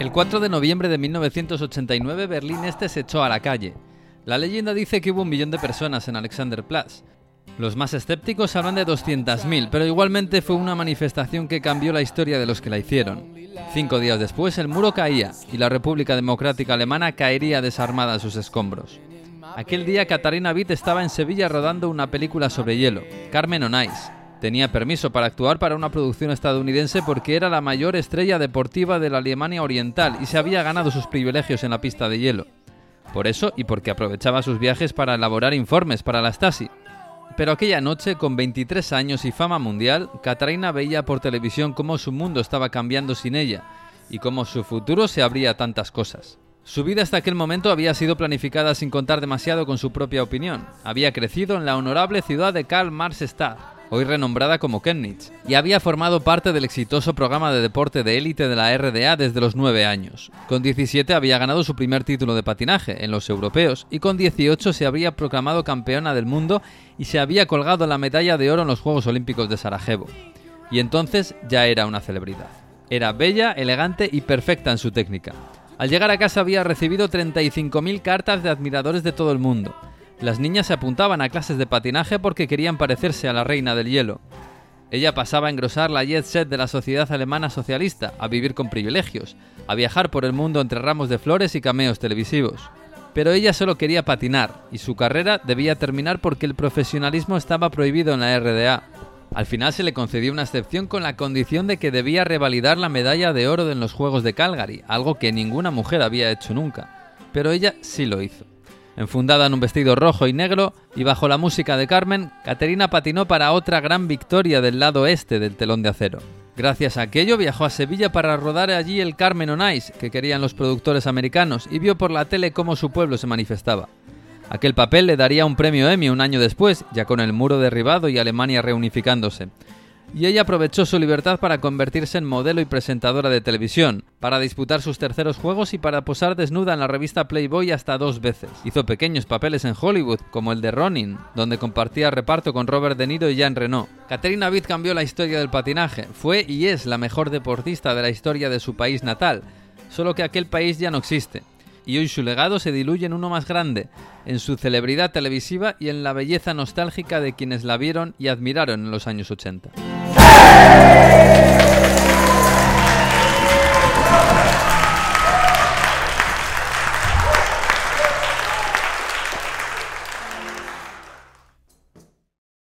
El 4 de noviembre de 1989 Berlín Este se echó a la calle. La leyenda dice que hubo un millón de personas en Alexanderplatz. Los más escépticos hablan de 200.000, pero igualmente fue una manifestación que cambió la historia de los que la hicieron. Cinco días después el muro caía y la República Democrática Alemana caería desarmada a sus escombros. Aquel día Katarina Witt estaba en Sevilla rodando una película sobre hielo, Carmen on Ice. Tenía permiso para actuar para una producción estadounidense porque era la mayor estrella deportiva de la Alemania Oriental y se había ganado sus privilegios en la pista de hielo. Por eso y porque aprovechaba sus viajes para elaborar informes para la Stasi. Pero aquella noche, con 23 años y fama mundial, Katarina veía por televisión cómo su mundo estaba cambiando sin ella y cómo su futuro se abría a tantas cosas. Su vida hasta aquel momento había sido planificada sin contar demasiado con su propia opinión. Había crecido en la honorable ciudad de Karl Marxstadt, hoy renombrada como Chemnitz, y había formado parte del exitoso programa de deporte de élite de la RDA desde los 9 años. Con 17 había ganado su primer título de patinaje en los europeos y con 18 se había proclamado campeona del mundo y se había colgado la medalla de oro en los Juegos Olímpicos de Sarajevo. Y entonces ya era una celebridad. Era bella, elegante y perfecta en su técnica. Al llegar a casa había recibido 35.000 cartas de admiradores de todo el mundo. Las niñas se apuntaban a clases de patinaje porque querían parecerse a la reina del hielo. Ella pasaba a engrosar la jet set de la sociedad alemana socialista, a vivir con privilegios, a viajar por el mundo entre ramos de flores y cameos televisivos. Pero ella solo quería patinar, y su carrera debía terminar porque el profesionalismo estaba prohibido en la RDA. Al final se le concedió una excepción con la condición de que debía revalidar la medalla de oro en los Juegos de Calgary, algo que ninguna mujer había hecho nunca. Pero ella sí lo hizo. Enfundada en un vestido rojo y negro y bajo la música de Carmen, Caterina patinó para otra gran victoria del lado este del telón de acero. Gracias a aquello viajó a Sevilla para rodar allí el Carmen on Ice que querían los productores americanos y vio por la tele cómo su pueblo se manifestaba. Aquel papel le daría un premio Emmy un año después, ya con el muro derribado y Alemania reunificándose. Y ella aprovechó su libertad para convertirse en modelo y presentadora de televisión, para disputar sus terceros juegos y para posar desnuda en la revista Playboy hasta dos veces. Hizo pequeños papeles en Hollywood, como el de Ronin, donde compartía reparto con Robert De Niro y Jean Reno. Catherine Witt cambió la historia del patinaje, fue y es la mejor deportista de la historia de su país natal, solo que aquel país ya no existe y hoy su legado se diluye en uno más grande, en su celebridad televisiva y en la belleza nostálgica de quienes la vieron y admiraron en los años 80.